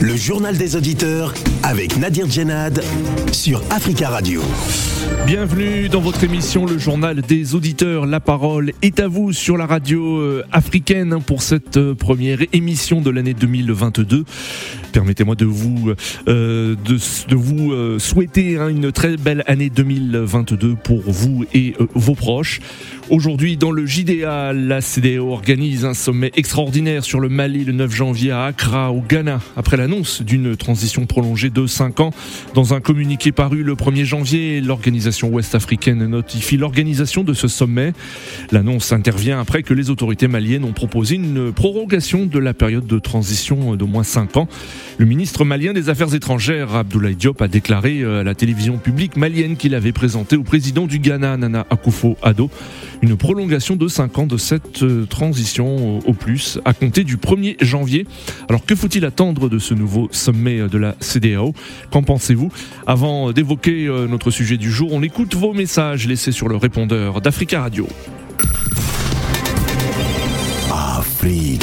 Le journal des auditeurs avec Nadir Djenad sur Africa Radio. Bienvenue dans votre émission Le journal des auditeurs. La parole est à vous sur la radio euh, africaine pour cette euh, première émission de l'année 2022. Permettez-moi de vous, euh, de, vous souhaiter hein, une très belle année 2022 pour vous et vos proches. Aujourd'hui, dans le JDA, la CDAO organise un sommet extraordinaire sur le Mali le 9 janvier à Accra, au Ghana, après l'annonce d'une transition prolongée de 5 ans. Dans un communiqué paru le 1er janvier, l'organisation ouest-africaine notifie l'organisation de ce sommet. L'annonce intervient après que les autorités maliennes ont proposé une prorogation de la période de transition d'au moins 5 ans. Le ministre malien des Affaires étrangères, Abdoulaye Diop, a déclaré à la télévision publique malienne qu'il avait présenté au président du Ghana, Nana Akufo-Addo, une prolongation de 5 ans de cette euh, transition au plus à compter du 1er janvier. Alors que faut-il attendre de ce nouveau sommet de la CDAO Qu'en pensez-vous? Avant d'évoquer euh, notre sujet du jour, on écoute vos messages laissés sur le répondeur d'Africa Radio.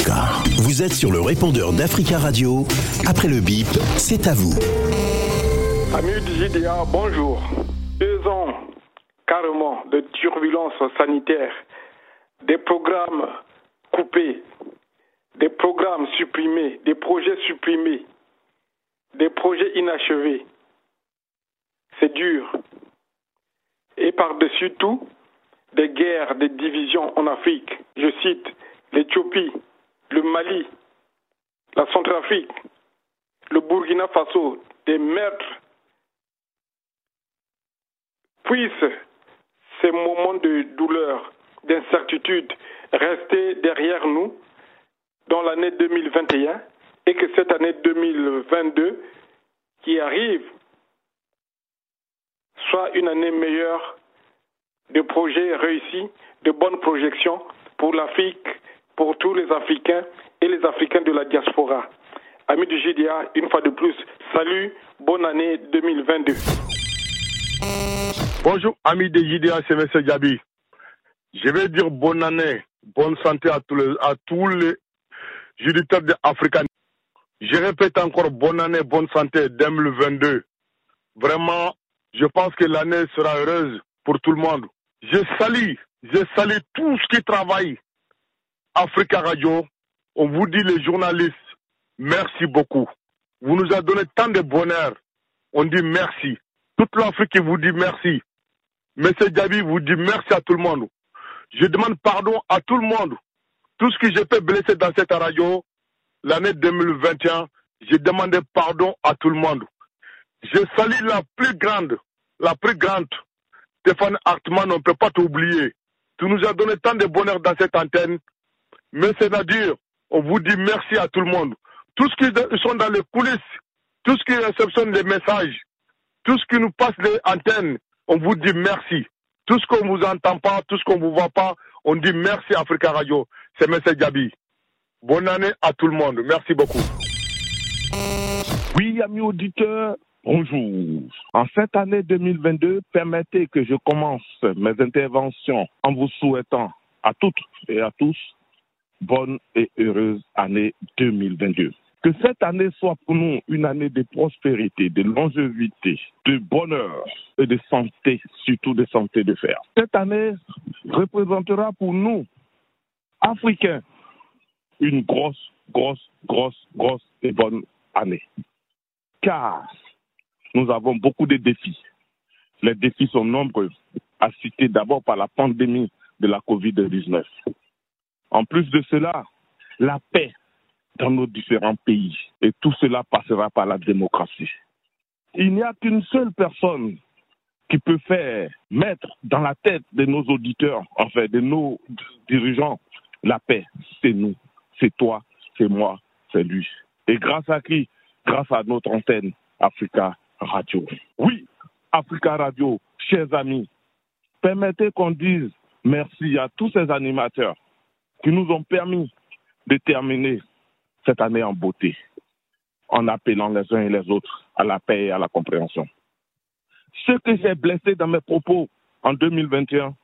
Vous êtes sur le répondeur d'Africa Radio. Après le bip, c'est à vous. Amis du JDA, bonjour. Deux ans carrément de turbulences sanitaires, des programmes coupés, des programmes supprimés, des projets supprimés, des projets inachevés. C'est dur. Et par-dessus tout, des guerres, des divisions en Afrique. Je cite l'Éthiopie, le Mali, la Centrafrique, le Burkina Faso, des meurtres. Puissent ces moments de douleur, d'incertitude rester derrière nous dans l'année 2021 et que cette année 2022 qui arrive soit une année meilleure de projets réussis, de bonnes projections pour l'Afrique, pour tous les Africains et les Africains de la diaspora. Amis du GDA, une fois de plus, salut, bonne année 2022. Bonjour, amis de JDA, c'est M. Gabi. Je vais dire bonne année, bonne santé à tous les, à tous les africains. Je répète encore bonne année, bonne santé 2022. Vraiment, je pense que l'année sera heureuse pour tout le monde. Je salue, je salue tous qui travaillent. Africa Radio, on vous dit les journalistes, merci beaucoup. Vous nous avez donné tant de bonheur. On dit merci. Toute l'Afrique vous dit merci. Monsieur Gabi vous dit merci à tout le monde. Je demande pardon à tout le monde. Tout ce que j'ai fait blesser dans cette radio, l'année 2021, j'ai demandé pardon à tout le monde. Je salue la plus grande, la plus grande, Stéphane Hartmann, on ne peut pas t'oublier. Tu nous as donné tant de bonheur dans cette antenne. Mais c'est-à-dire, on vous dit merci à tout le monde. Tous ceux qui sont dans les coulisses, tous ceux qui réceptionnent les messages, tous ceux qui nous passent les antennes, on vous dit merci. Tout ce qu'on vous entend pas, tout ce qu'on vous voit pas, on dit merci Africa Radio. C'est M. Gabi. Bonne année à tout le monde. Merci beaucoup. Oui, amis auditeurs, bonjour. En cette année 2022, permettez que je commence mes interventions en vous souhaitant à toutes et à tous bonne et heureuse année 2022. Que cette année soit pour nous une année de prospérité, de longévité, de bonheur et de santé, surtout de santé de fer. Cette année représentera pour nous, Africains, une grosse, grosse, grosse, grosse et bonne année. Car nous avons beaucoup de défis. Les défis sont nombreux, à citer d'abord par la pandémie de la COVID-19. En plus de cela, la paix dans nos différents pays. Et tout cela passera par la démocratie. Il n'y a qu'une seule personne qui peut faire mettre dans la tête de nos auditeurs, enfin de nos dirigeants, la paix. C'est nous, c'est toi, c'est moi, c'est lui. Et grâce à qui? Grâce à notre antenne Africa Radio. Oui, Africa Radio, chers amis, permettez qu'on dise merci à tous ces animateurs qui nous ont permis de terminer cette année en beauté, en appelant les uns et les autres à la paix et à la compréhension. Ce que j'ai blessé dans mes propos en 2021,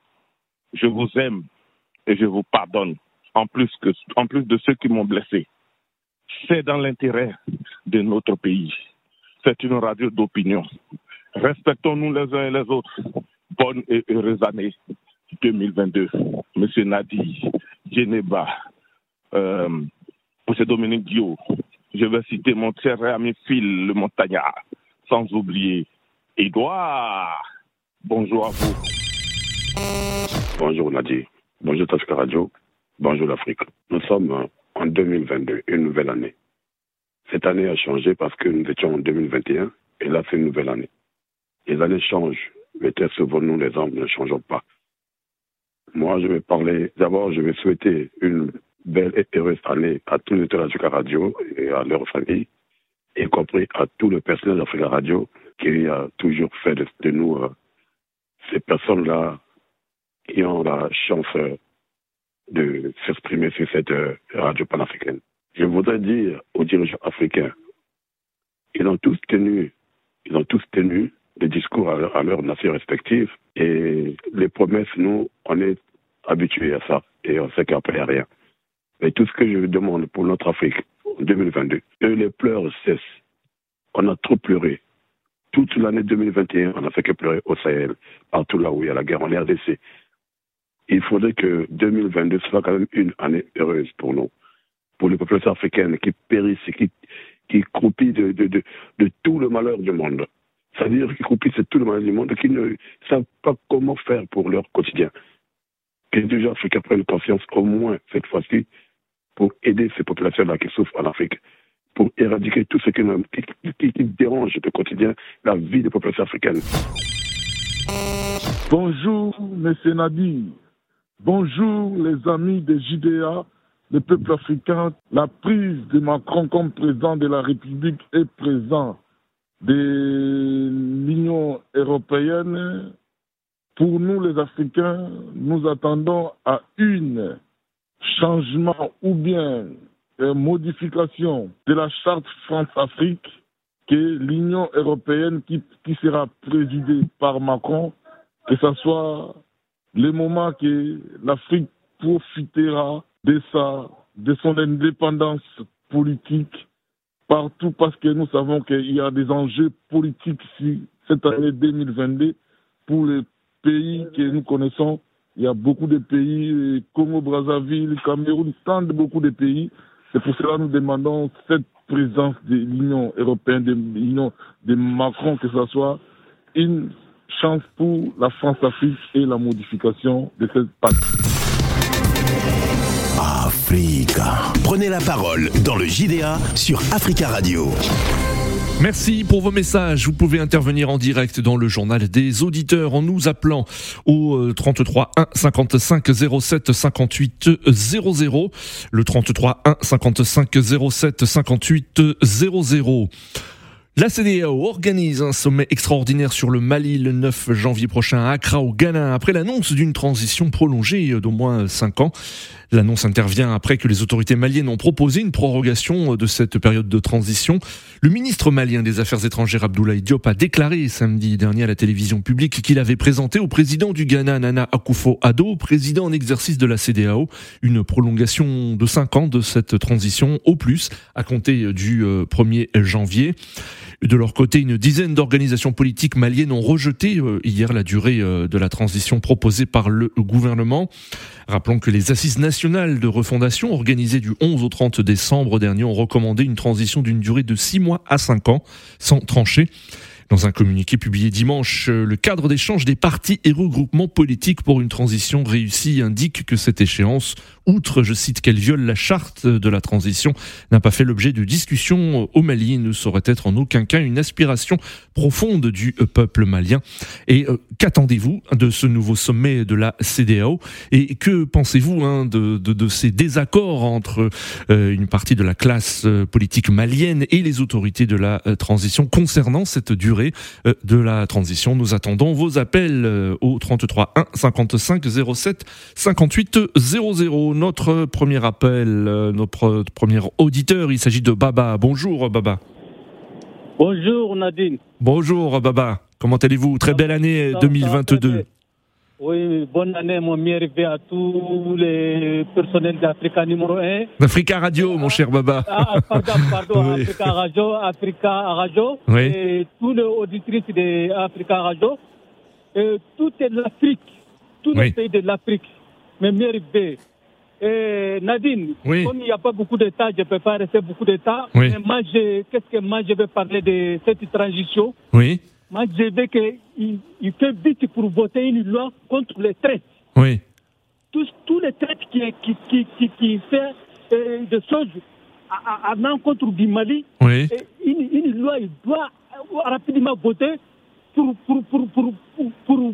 je vous aime et je vous pardonne, en plus, en plus de ceux qui m'ont blessé. c'est dans l'intérêt de notre pays. C'est une radio d'opinion. Respectons-nous les uns et les autres. Bonne et heureuse année 2022. Monsieur Nadi, Geneba, euh, Monsieur Dominique Dio, je vais citer mon cher ami Phil, le montagnard, sans oublier Edouard. Bonjour à vous. Bonjour Nadi, bonjour Tasca Radio, bonjour l'Afrique. Nous sommes en 2022, une nouvelle année. Cette année a changé parce que nous étions en 2021 et là c'est une nouvelle année. Les années changent, mais souvent nous les hommes ne changeons pas. Moi je vais parler, d'abord je vais souhaiter une belle et heureuse année à tous les auditeurs d'Africa Radio et à leurs familles, y compris à tout le personnel d'Africa Radio qui a toujours fait de, nous euh, ces personnes-là qui ont la chance euh, de s'exprimer sur cette euh, radio panafricaine. Je voudrais dire aux dirigeants africains, ils ont tous tenu, ils ont tous tenu des discours à, leurs nations respectives et les promesses, nous, on est habitués à ça et on sait qu'après, il rien. Mais tout ce que je demande pour notre Afrique en 2022, que les pleurs cessent. On a trop pleuré. Toute l'année 2021, on n'a fait que pleurer au Sahel, partout là où il y a la guerre en RDC. Il faudrait que 2022 soit quand même une année heureuse pour nous, pour les populations africaines qui périssent, qui, qui croupissent de tout le malheur du monde. C'est-à-dire qu'ils croupissent de tout le malheur du monde, qui ne savent pas comment faire pour leur quotidien. Que les gens africains prennent conscience au moins cette fois-ci pour aider ces populations-là qui souffrent en Afrique, pour éradiquer tout ce qui, dérange au quotidien la vie des populations africaines. Bonjour, M. Nadi. Bonjour, les amis de JDA, le peuple africain. La prise de Macron comme président de la République et président de l'Union européenne, pour nous les Africains, nous attendons à une changement ou bien modification de la charte France-Afrique que l'Union européenne qui, qui, sera présidée par Macron, que ce soit le moment que l'Afrique profitera de, sa, de son indépendance politique partout parce que nous savons qu'il y a des enjeux politiques ici, cette année 2022 pour les pays que nous connaissons il y a beaucoup de pays, Congo, Brazzaville, Cameroun, tant de beaucoup de pays. C'est pour cela que nous demandons cette présence de l'Union européenne, de l'Union de Macron, que ce soit une chance pour la France-Afrique et la modification de cette pacte. Prenez la parole dans le JDA sur Africa Radio. Merci pour vos messages. Vous pouvez intervenir en direct dans le journal des auditeurs en nous appelant au 33 1 55 07 58 00. Le 33 1 55 07 58 00. La CDAO organise un sommet extraordinaire sur le Mali le 9 janvier prochain à Accra au Ghana après l'annonce d'une transition prolongée d'au moins 5 ans. L'annonce intervient après que les autorités maliennes ont proposé une prorogation de cette période de transition. Le ministre malien des Affaires étrangères Abdoulaye Diop a déclaré samedi dernier à la télévision publique qu'il avait présenté au président du Ghana Nana Akufo-Addo, président en exercice de la CDAO, une prolongation de 5 ans de cette transition au plus à compter du 1er euh, janvier. De leur côté, une dizaine d'organisations politiques maliennes ont rejeté euh, hier la durée euh, de la transition proposée par le gouvernement. Rappelons que les assises nationales de refondation organisées du 11 au 30 décembre dernier ont recommandé une transition d'une durée de 6 mois à 5 ans, sans trancher. Dans un communiqué publié dimanche, le cadre d'échange des partis et regroupements politiques pour une transition réussie indique que cette échéance, outre, je cite, qu'elle viole la charte de la transition, n'a pas fait l'objet de discussions au Mali et ne saurait être en aucun cas une aspiration profonde du peuple malien. Et euh, qu'attendez-vous de ce nouveau sommet de la CDAO Et que pensez-vous hein, de, de, ces désaccords entre euh, une partie de la classe euh, politique malienne et les autorités de la euh, transition concernant cette durée de la transition? Nous attendons vos appels au 33 1 55 07 58 00. Notre premier appel, notre premier auditeur, il s'agit de Baba. Bonjour Baba. Bonjour Nadine. Bonjour Baba. Comment allez-vous? Très belle année 2022. Oui, bonne année, mon rêve à tous les personnels d'Africa numéro 1. Africa Radio, mon cher Baba. Ah, ah, pardon, pardon, Oui. Africa Radio, Africa Radio. Oui. Et tous les auditrices d'Africa Radio. Et tout est l'Afrique, tous Oui. les pays de l'Afrique. Meilleurs rêves. Et Nadine, Oui. comme il n'y a pas beaucoup de temps, je ne peux pas rester beaucoup de temps. Oui. Mais moi, je- qu'est-ce que moi je vais parler de cette transition? Oui, Moi, je veux qu'il il fait vite pour voter une loi contre les traites. oui, Tous, tous les traites qui, qui, qui, qui, qui fait euh, des choses à, à, à l'encontre du Mali, oui. et une, une loi, il doit rapidement voter pour, pour, pour, pour, pour, pour,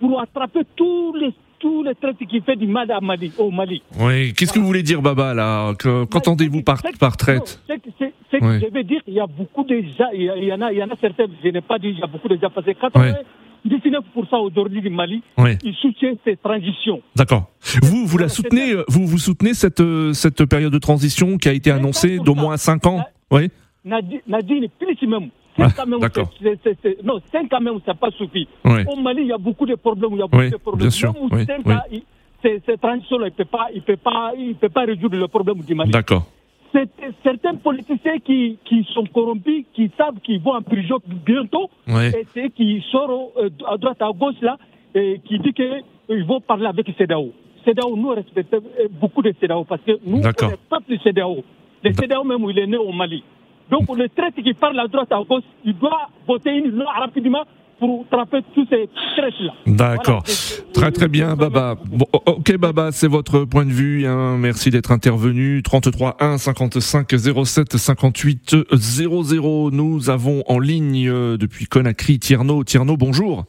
pour attraper tous les, tous les traites qui fait du mal à Mali, au Mali. oui. Qu'est-ce que vous voulez dire, Baba, là Que- Qu'entendez-vous par, par traite c'est- que je veux dire, il y a beaucoup de gens, il y, en a, il y en a certains, je n'ai pas dit, il y a beaucoup de gens, parce que 99% aujourd'hui du Mali, Oui, ils soutiennent ces transitions. d'accord. Vous, vous la soutenez, vous, vous soutenez cette, cette période de transition qui a été annoncée 100%. d'au moins 5 ans Oui, Nadine, Nadine plus même. Ah, Cinq quand même, non, 5 ça n'a pas suffi. oui. Au Mali, il y a beaucoup de problèmes. Il y a beaucoup Oui, de problèmes. bien sûr, Même oui, ans, il- transitions-là, il ne peut pas, il peut pas, il peut pas résoudre le problème du Mali. D'accord. Certains politiciens qui, qui sont corrompus, qui savent qu'ils vont en prison bientôt, et qui sortent euh, à droite, à gauche là, et qui dit qu'ils vont parler avec CEDAO. CEDAO, nous respectons beaucoup de CEDAO parce que nous, on n'est pas plus CEDAO. Le CEDAO même, il est né au Mali. Donc le traite qui parle à droite, à gauche, il doit voter une loi rapidement pour trapper tous ces traites-là. D'accord. Voilà, Très très bien, Baba. Bon, ok, Baba, c'est votre point de vue. Hein. Merci d'être intervenu. 33 1 55 07 58 00. Nous avons en ligne euh, depuis Conakry Tierno. Tierno, bonjour.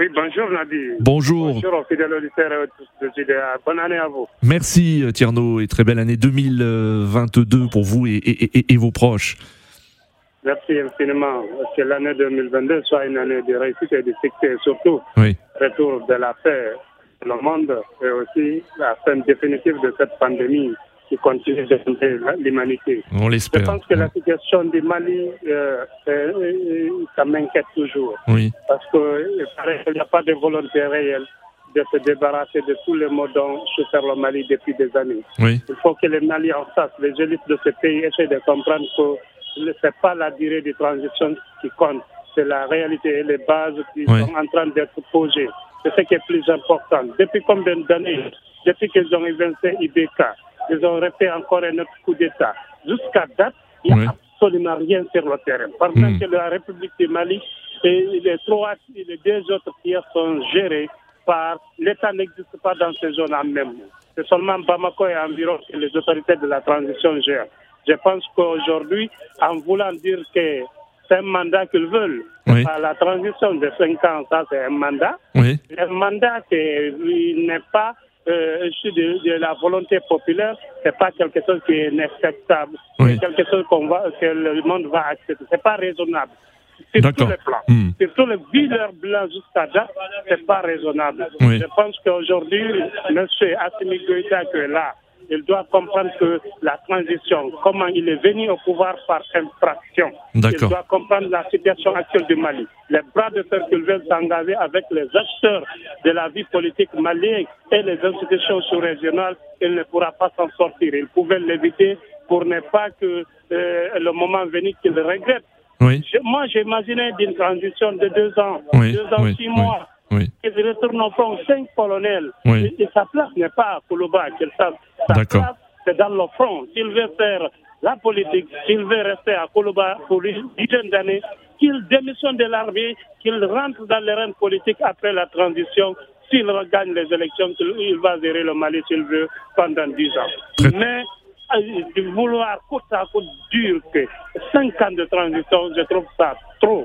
Oui, bonjour Nadi. Bonjour. Bonjour aux fidèles auditeurs et tous. Bonne année à vous. Merci euh, Tierno et très belle année 2022 pour vous et, et- et- et vos proches. Merci infiniment. Que l'année 2022 soit une année de réussite et de succès, et surtout Oui, retour de la paix dans le monde et aussi la fin définitive de cette pandémie qui continue de l'humanité. on Je l'espère. pense que la situation du Mali, euh, euh, ça m'inquiète toujours. Oui, parce qu'il n'y a pas de volonté réelle de se débarrasser de tous les maux dont souffre le Mali depuis des années. oui, Il faut que les Mali en face, les élites de ce pays essaient de comprendre que ce n'est pas la durée de transition qui compte, c'est la réalité et les bases qui Oui. sont en train d'être posées. C'est ce qui est plus important. Depuis combien d'années? Depuis qu'ils ont évincé IBK, ils ont refait encore un autre coup d'État. Jusqu'à date, il n'y a Oui. absolument rien sur le terrain. Parce Mm. que la République du Mali et les trois et les deux autres tiers sont gérés par l'État n'existe pas dans ces zones en même. C'est seulement Bamako et environ que les autorités de la transition gèrent. Je pense qu'aujourd'hui, en voulant dire que c'est un mandat qu'ils veulent, Oui. la transition de 5 ans, ça c'est un mandat. oui, Un mandat n'est pas euh, issu de, de la volonté populaire, c'est pas quelque chose qui est acceptable. Oui. C'est quelque chose qu'on va, que le monde va accepter. C'est pas raisonnable. Sur tous les plans. Hmm. Sur tous les villes blancs jusqu'à date, c'est pas raisonnable. Oui. Je pense qu'aujourd'hui, M. Assimi Goïta qui est là, il doit comprendre que la transition, comment il est venu au pouvoir par infraction. Il doit comprendre la situation actuelle du Mali. Les bras de fer qu'ils veulent s'engager avec les acteurs de la vie politique malienne et les institutions sous-régionales, il ne pourra pas s'en sortir. Il pouvait l'éviter pour ne pas que euh, le moment venu qu'il regrette. oui, Je- moi, j'imaginais d'une transition de deux ans, Oui, deux ans, oui, six mois. Oui. Qu'il retourne au front, cinq colonels. Oui. Et, et sa place n'est pas à Koulouba. sa sa place, c'est dans le front. S'il veut faire la politique, s'il veut rester à Koulouba pour une dizaine d'années, qu'il démissionne de l'armée, qu'il rentre dans les rênes politiques après la transition. S'il regagne les élections, il va gérer le Mali s'il veut pendant dix ans. Très- Mais euh, de vouloir coûte à coûte dur que cinq ans de transition, je trouve ça. Trop,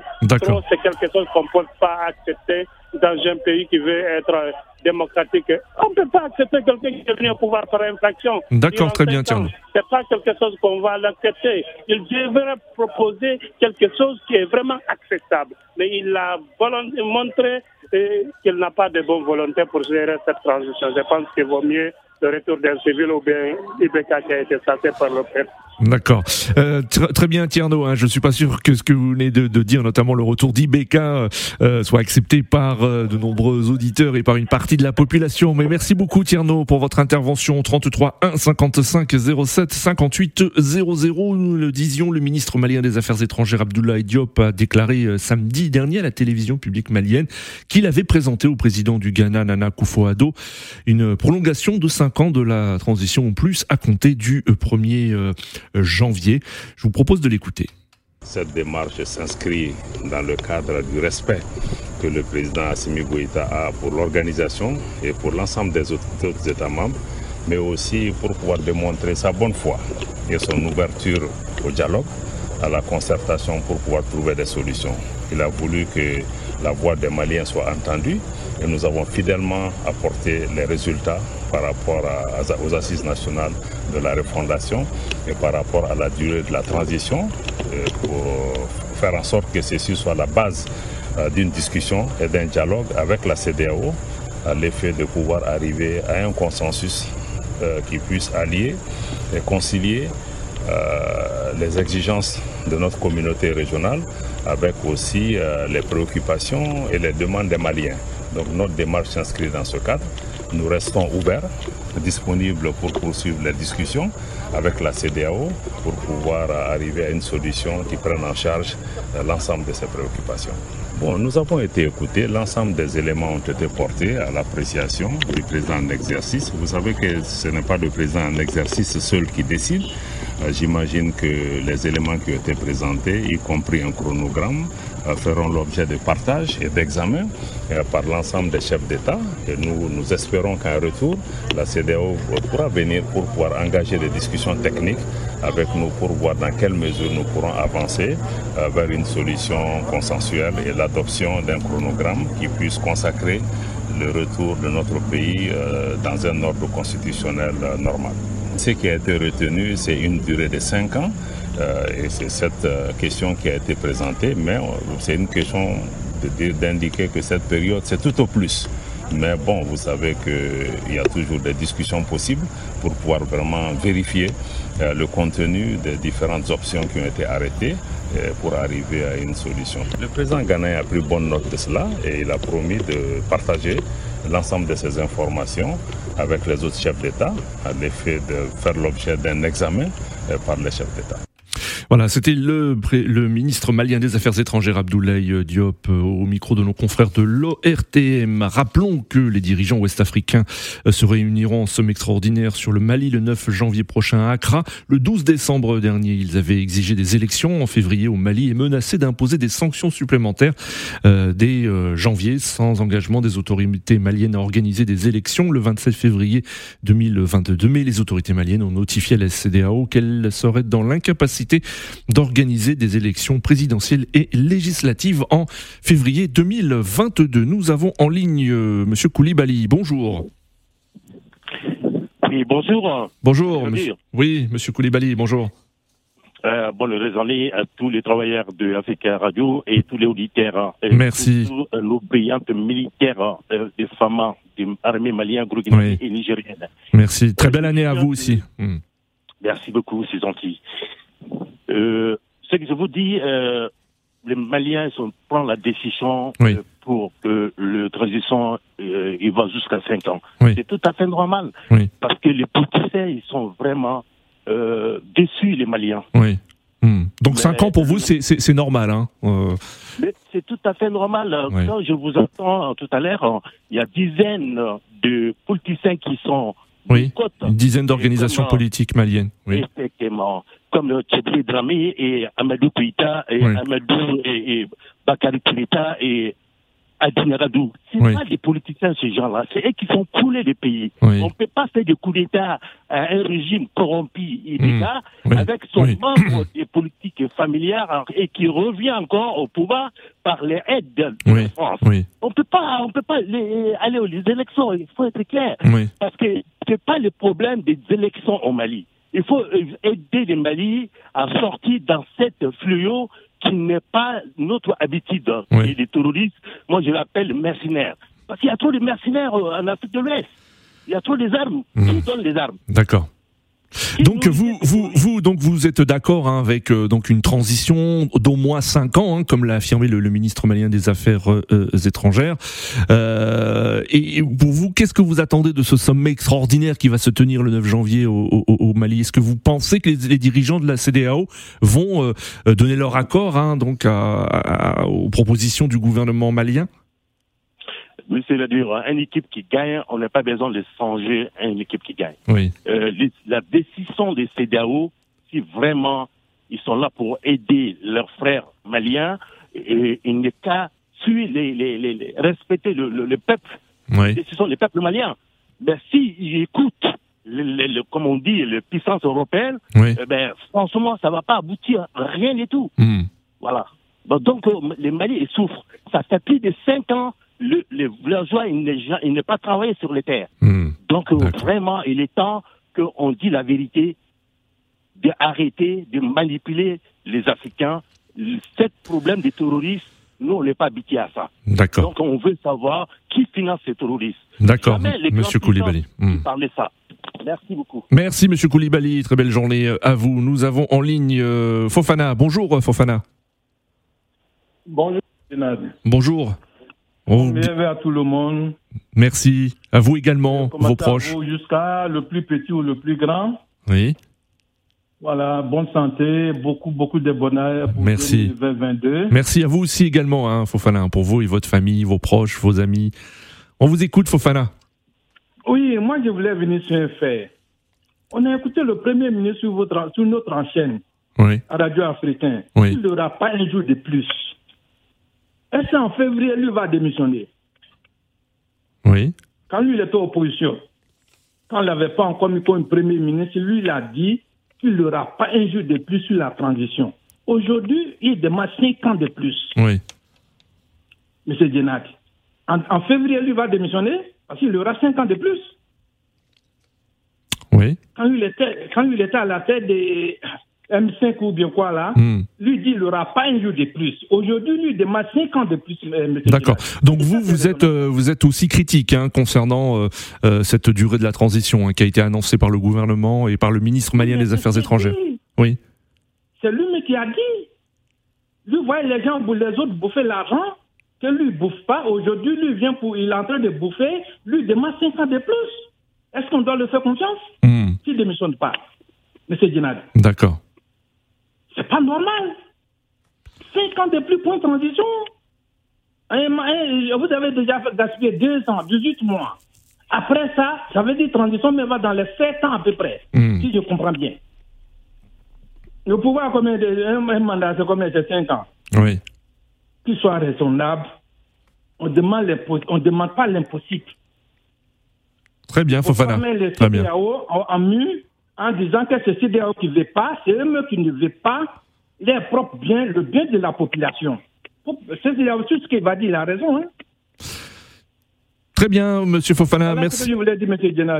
c'est quelque chose qu'on ne peut pas accepter dans un pays qui veut être démocratique. On ne peut pas accepter quelqu'un qui est venu au pouvoir par infraction. D'accord, très bien, ans. Thierno. C'est pas quelque chose qu'on va l'accepter. Il devrait proposer quelque chose qui est vraiment acceptable. Mais il a montré euh, qu'il n'a pas de bonne volonté pour gérer cette transition. Je pense qu'il vaut mieux le retour d'un civil ou bien IBK qui a été chassé par le peuple D'accord. Euh, très bien, Tierno. Hein, je suis pas sûr que ce que vous venez de, de dire, notamment le retour d'Ibeka, euh, soit accepté par euh, de nombreux auditeurs et par une partie de la population. Mais merci beaucoup, Tierno, pour votre intervention. 33 1 55 07 58 00. Nous le disions, le ministre malien des Affaires étrangères Abdoulaye Diop a déclaré euh, samedi dernier à la télévision publique malienne qu'il avait présenté au président du Ghana, Nana Akufo-Addo, une prolongation de 5 ans de la transition en plus à compter du 1er janvier. Je vous propose de l'écouter. Cette démarche s'inscrit dans le cadre du respect que le président Assimi Goïta a pour l'organisation et pour l'ensemble des autres, États membres, mais aussi pour pouvoir démontrer sa bonne foi et son ouverture au dialogue, à la concertation pour pouvoir trouver des solutions. Il a voulu que la voix des Maliens soit entendue. Et nous avons fidèlement apporté les résultats par rapport aux assises nationales de la refondation et par rapport à la durée de la transition euh, pour faire en sorte que ceci soit la base euh, d'une discussion et d'un dialogue avec la CDAO à l'effet de pouvoir arriver à un consensus euh, qui puisse allier et concilier les exigences de notre communauté régionale avec aussi les préoccupations et les demandes des Maliens. Donc notre démarche s'inscrit dans ce cadre. Nous restons ouverts, disponibles pour poursuivre les discussions avec la CDAO pour pouvoir arriver à une solution qui prenne en charge euh, l'ensemble de ces préoccupations. Bon, nous avons été écoutés, l'ensemble des éléments ont été portés à l'appréciation du président en exercice. Vous savez que ce n'est pas le président en exercice seul qui décide. Euh, j'imagine que les éléments qui ont été présentés, y compris un chronogramme, euh, feront l'objet de partage et d'examen euh, par l'ensemble des chefs d'État. Nous, nous espérons qu'en retour, la CDAO pourra venir pour pouvoir engager des discussions techniques avec nous pour voir dans quelle mesure nous pourrons avancer vers une solution consensuelle et l'adoption d'un chronogramme qui puisse consacrer le retour de notre pays dans un ordre constitutionnel normal. Ce qui a été retenu, c'est une durée de 5 ans. Euh, et c'est cette euh, question qui a été présentée, mais euh, c'est une question d'indiquer que cette période, c'est tout au plus. Mais bon, vous savez qu'il y a toujours des discussions possibles pour pouvoir vraiment vérifier le contenu des différentes options qui ont été arrêtées pour arriver à une solution. Le président Ghana a pris bonne note de cela et il a promis de partager l'ensemble de ces informations avec les autres chefs d'État à l'effet de faire l'objet d'un examen euh, par les chefs d'État. Voilà, c'était le, le ministre malien des Affaires étrangères Abdoulaye Diop euh, au micro de nos confrères de l'ORTM. Rappelons que les dirigeants ouest-africains euh, se réuniront en somme extraordinaire sur le Mali le 9 janvier prochain à Accra. Le 12 décembre dernier, ils avaient exigé des élections en février au Mali et menacé d'imposer des sanctions supplémentaires euh, dès janvier sans engagement des autorités maliennes à organiser des élections le 27 février 2022. Mais les autorités maliennes ont notifié à la CDAO qu'elles seraient dans l'incapacité d'organiser des élections présidentielles et législatives en février 2022. Nous avons en ligne euh, Monsieur Koulibaly. Bonjour. Oui, bonjour. Bonjour. Monsieur. Oui, Monsieur Koulibaly, bonjour. Euh, bon, le raisonner à tous les travailleurs de Africa Radio et tous les auditeurs. Et Merci. Tous nos brillantes militaires, euh, des femmes de l'armée malienne, et nigérienne. Merci. Très belle année à vous aussi. Hmm. Merci beaucoup, c'est gentil. Euh, ce que je vous dis, euh, les Maliens sont, prennent la décision euh, pour que le transition il va jusqu'à 5 ans. C'est tout à fait normal. Parce que les politiciens, ils sont vraiment déçus, les Maliens. Oui. Hmm. Donc 5 ans pour vous, c'est normal. Hein c'est tout à fait normal. Quand je vous entends tout à l'heure, il y a dizaines de politiciens qui sont oui, une dizaine d'organisations politiques maliennes. Oui. Effectivement. Comme le Tchédri Drami et Amadou Kouita et Amadou et, et Bakari Kouita et Adine Radou. Ce n'est pas des politiciens, ces gens-là. C'est eux qui font couler le pays. On ne peut pas faire des coups d'État à un régime corrompu et mmh. avec son membre des politiques familières et qui revient encore au pouvoir par les aides de la France. On peut pas, on peut pas aller aux élections. Il faut être clair. Parce que c'est pas le problème des élections au Mali. Il faut aider les Mali à sortir dans cette fluo qui n'est pas notre habitude. Et les terroristes, moi je l'appelle mercenaires. Parce qu'il y a trop de mercenaires euh, en Afrique de l'Ouest. Il y a trop d'armes. armes. Qui mmh. donnent les armes? D'accord. Donc vous, vous, vous, donc vous êtes d'accord hein, avec euh, donc une transition d'au moins cinq ans, hein, comme l'a affirmé le, ministre malien des Affaires euh, euh, étrangères. et pour vous, qu'est-ce que vous attendez de ce sommet extraordinaire qui va se tenir le 9 janvier au, Mali? Est-ce que vous pensez que les, dirigeants de la CDAO vont donner leur accord hein, donc aux propositions du gouvernement malien? Monsieur le dire, une équipe qui gagne, on n'a pas besoin de changer une équipe qui gagne. Oui. Euh, la décision des CDAO, si vraiment ils sont là pour aider leurs frères maliens, et il n'est qu'à suivre les, les, les, respecter le, le, peuple, oui. les décisions des peuples maliens. Mais s'ils écoutent, le, comme on dit, les puissances européennes, oui. eh ben, franchement, ça ne va pas aboutir à rien du tout. Hmm. Voilà. Donc, les Maliens souffrent. Ça fait plus de cinq ans le, le villageois, il n'est pas travaillé sur les terres. Hmm. Donc, euh, vraiment, il est temps qu'on dise la vérité, d'arrêter de manipuler les Africains. Ce problème des terroristes, nous, on n'est pas habitués à ça. D'accord. Donc, on veut savoir qui finance ces terroristes. D'accord, Monsieur Koulibaly. Hmm. ça. Merci beaucoup. Merci, Monsieur Koulibaly. Très belle journée euh, à vous. Nous avons en ligne euh, Fofana. Bonjour, Fofana. Bonjour, Bonjour. Bienvenue à tout le monde. Merci. À vous également, vos proches. Jusqu'à le plus petit ou le plus grand. Oui. Voilà, bonne santé, beaucoup, beaucoup de bonheur pour Merci. 2022. Merci à vous aussi également, hein, Fofana, pour vous et votre famille, vos proches, vos amis. On vous écoute, Fofana. Oui, moi je voulais venir sur un fait. On a écouté le Premier ministre sur, votre, sur notre enchaîne oui. à Radio Africain. Oui. Il n'aura pas un jour de plus. Est-ce qu'en février, lui va démissionner Oui. Quand lui, il était en opposition, quand il n'avait pas encore mis comme premier ministre, lui, il a dit qu'il n'aura pas un jour de plus sur la transition. Aujourd'hui, il demande cinq ans de plus. Oui. Monsieur Djenad. En, février, lui va démissionner parce qu'il aura cinq ans de plus. Oui. Quand il était, quand il était à la tête des M5 ou bien quoi là, hmm. lui dit qu'il n'aura pas un jour de plus. Aujourd'hui, lui demande 5 ans de plus. Euh, D'accord. Donc vous, vous êtes, euh, vous êtes aussi critique hein, concernant euh, cette durée de la transition hein, qui a été annoncée par le gouvernement et par le ministre malien des Affaires étrangères. Oui. C'est lui qui a dit. Lui voyez les gens, les autres bouffer l'argent que lui ne bouffe pas. Aujourd'hui, lui vient pour, il est en train de bouffer, lui demande 5 ans de plus. Est-ce qu'on doit le faire confiance? Hmm. S'il ne démissionne pas, Monsieur Djenad. D'accord. C'est pas normal. 5 ans de plus pour une transition. Vous avez déjà gaspillé 2 ans, 18 mois. Après ça, ça veut dire transition, mais va dans les 7 ans à peu près, hmm. si je comprends bien. Le pouvoir, combien de, un mandat, c'est combien? C'est 5 ans. Oui. Qu'il soit raisonnable. On demande on demande pas l'impossible. Très bien, Fofana. Très bien. En, en disant que c'est CDAO qui ne veut pas, c'est eux qui ne veulent pas leur propre bien, le bien de la population. C'est tout ce qu'il va dire, il a raison. Hein? Très bien, Monsieur Fofana. merci. Dire,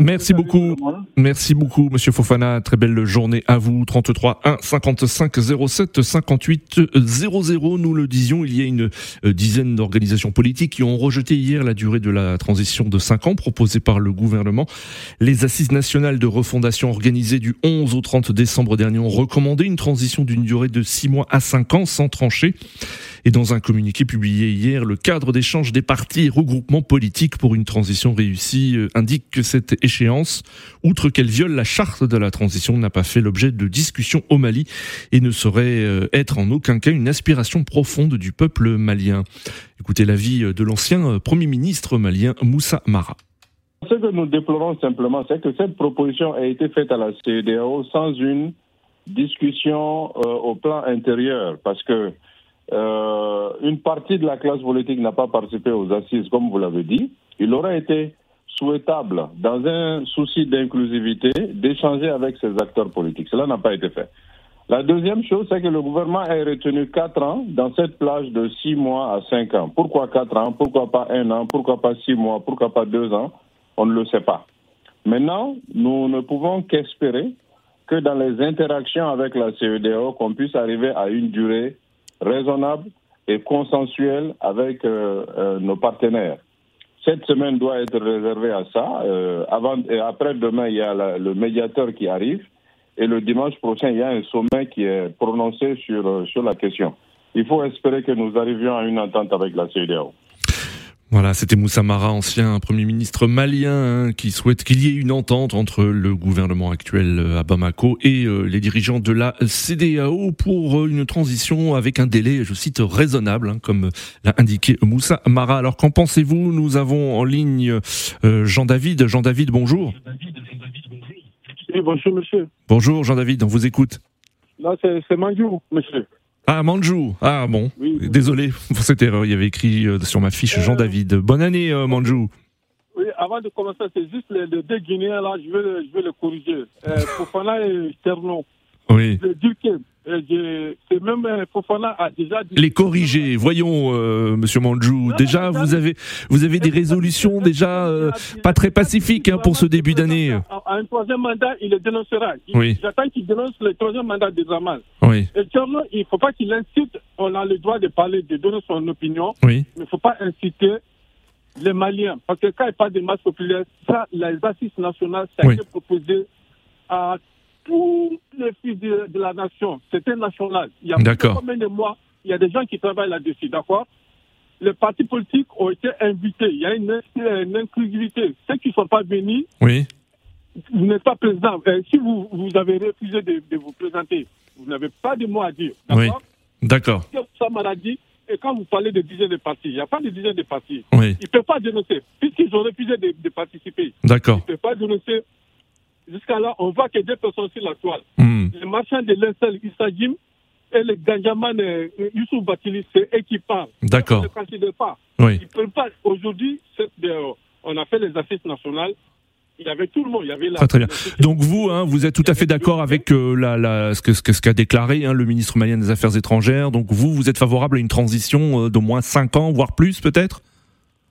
merci beaucoup. Merci beaucoup, Monsieur Fofana. Très belle journée à vous. 33 1 55 07 58 00. Nous le disions, il y a une euh, dizaine d'organisations politiques qui ont rejeté hier la durée de la transition de 5 ans proposée par le gouvernement. Les assises nationales de refondation organisées du 11 au 30 décembre dernier ont recommandé une transition d'une durée de 6 mois à 5 ans sans trancher. Et dans un communiqué publié hier, le cadre d'échange des partis et regroupements politiques pour une transition réussie euh, indique que cette échéance, outre qu'elle viole la charte de la transition, n'a pas fait l'objet de discussions au Mali et ne saurait euh, être en aucun cas une aspiration profonde du peuple malien. Écoutez l'avis de l'ancien euh, Premier ministre malien Moussa Mara. Ce que nous déplorons simplement, c'est que cette proposition a été faite à la CEDEAO sans une discussion au plan intérieur, parce que euh, une partie de la classe politique n'a pas participé aux assises, comme vous l'avez dit, il aurait été souhaitable, dans un souci d'inclusivité, d'échanger avec ces acteurs politiques. Cela n'a pas été fait. La deuxième chose, c'est que le gouvernement a retenu quatre ans dans cette plage de six mois à cinq ans. Pourquoi quatre ans? Pourquoi pas un an? Pourquoi pas six mois? Pourquoi pas deux ans? On ne le sait pas. Maintenant, nous ne pouvons qu'espérer que dans les interactions avec la CEDEO, qu'on puisse arriver à une durée raisonnable et consensuel avec euh, euh, nos partenaires. Cette semaine doit être réservée à ça. Euh, avant et après demain, il y a le médiateur qui arrive. Et le dimanche prochain, il y a un sommet qui est prononcé sur, sur la question. Il faut espérer que nous arrivions à une entente avec la CEDEAO. Voilà, c'était Moussa Mara, ancien Premier ministre malien, hein, qui souhaite qu'il y ait une entente entre le gouvernement actuel euh, à Bamako et euh, les dirigeants de la CDAO pour euh, une transition avec un délai, je cite, raisonnable, hein, comme l'a indiqué Moussa Mara. Alors qu'en pensez-vous? Nous avons en ligne Jean-David. Jean-David, bonjour. Oui, bonjour monsieur. Bonjour Jean-David, on vous écoute. Là, c'est Manjou, monsieur. Ah, Manjou. Ah, bon. Désolé pour cette erreur. Il y avait écrit euh, sur ma fiche Jean-David. Bonne année, euh, Manjou. Oui, avant de commencer, c'est juste les, deux Guinéens, là, je vais, je vais le corriger. Euh, Fofana et Ternon. Oui. Dis c'est même euh, Fofana a déjà dit... Les corriger, voyons, euh, Monsieur Manjou. déjà, vous avez, vous avez des résolutions déjà euh, pas très pacifiques hein, pour ce début d'année. À un troisième mandat, il le dénoncera. Oui. J'attends qu'il dénonce le troisième mandat de Zaman. Oui. Et il ne faut pas qu'il incite. On a le droit de parler, de donner son opinion. Oui. Mais il ne faut pas inciter les Maliens. Parce que quand il parle de masse populaire, ça, les assises nationales, ça a été proposé à tous les fils de, la nation. C'était national. Il y a combien de mois, il y a des gens qui travaillent là-dessus, d'accord? Les partis politiques ont été invités. Il y a une, inclusivité. Ceux qui ne sont pas venus, oui. vous n'êtes pas président. Euh, si vous, vous avez refusé de, vous présenter, vous n'avez pas de mots à dire. D'accord? Oui. D'accord. Ça m'a dit. Et quand vous parlez de dizaines de partis, il n'y a pas de dizaines de partis. Oui. Ils ne peuvent pas dénoncer. Puisqu'ils ont refusé de, de participer. D'accord. Ils ne peuvent pas dénoncer Jusqu'à là, on voit que deux personnes sur la toile. Les marchands de l'insel Issa Jim et le Ganjaman euh, Youssouf Batili, c'est eux qui parlent. D'accord. Ils ne considèrent pas. Oui. Ils peuvent pas. Aujourd'hui, on a fait les assises nationales. Il y avait tout le monde. Il y avait la, très, très bien. Donc vous, hein, vous êtes tout à fait d'accord avec euh, la, la, ce qu'a ce déclaré hein, le ministre malien des Affaires étrangères. Donc vous, vous êtes favorable à une transition euh, d'au moins 5 ans, voire plus peut-être?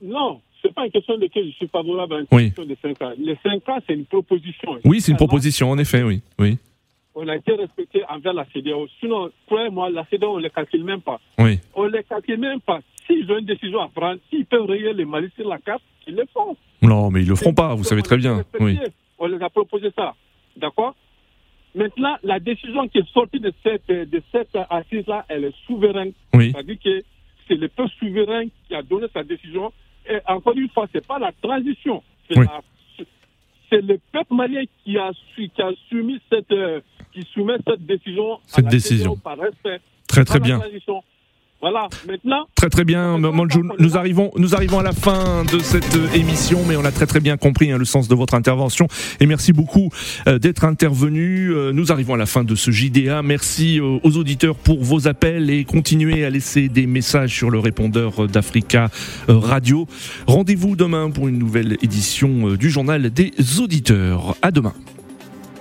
Non, c'est pas une question de laquelle je suis favorable à une oui. question de 5 ans. Les 5 ans, c'est une proposition. Oui, c'est une proposition, en effet, oui. oui. On a été respecté envers la CDAO. Sinon, croyez-moi, la CDAO, on ne les calcule même pas. Oui. On ne les calcule même pas. S'ils ont une décision à prendre, s'ils peuvent rayer les malices sur la carte, ils le font. Non, mais ils le feront pas, vous savez très bien. Oui. On les a proposé ça. D'accord? Maintenant, la décision qui est sortie de cette, de cette assise-là, elle est souveraine. Oui. C'est-à-dire que c'est le peuple souverain qui a donné sa décision et encore une fois, c'est pas la transition. C'est le peuple malien qui a, qui a soumis cette, euh, qui soumet cette décision. Cette décision. Par respect, très très bien. Voilà, maintenant. Très très bien. Nous arrivons, nous arrivons à la fin de cette euh, émission, mais on a très très bien compris hein, le sens de votre intervention. Et merci beaucoup euh, d'être intervenu. Euh, nous arrivons à la fin de ce JDA. Merci aux auditeurs pour vos appels et continuez à laisser des messages sur le répondeur d'Africa Radio. Rendez-vous demain pour une nouvelle édition du journal des auditeurs. À demain.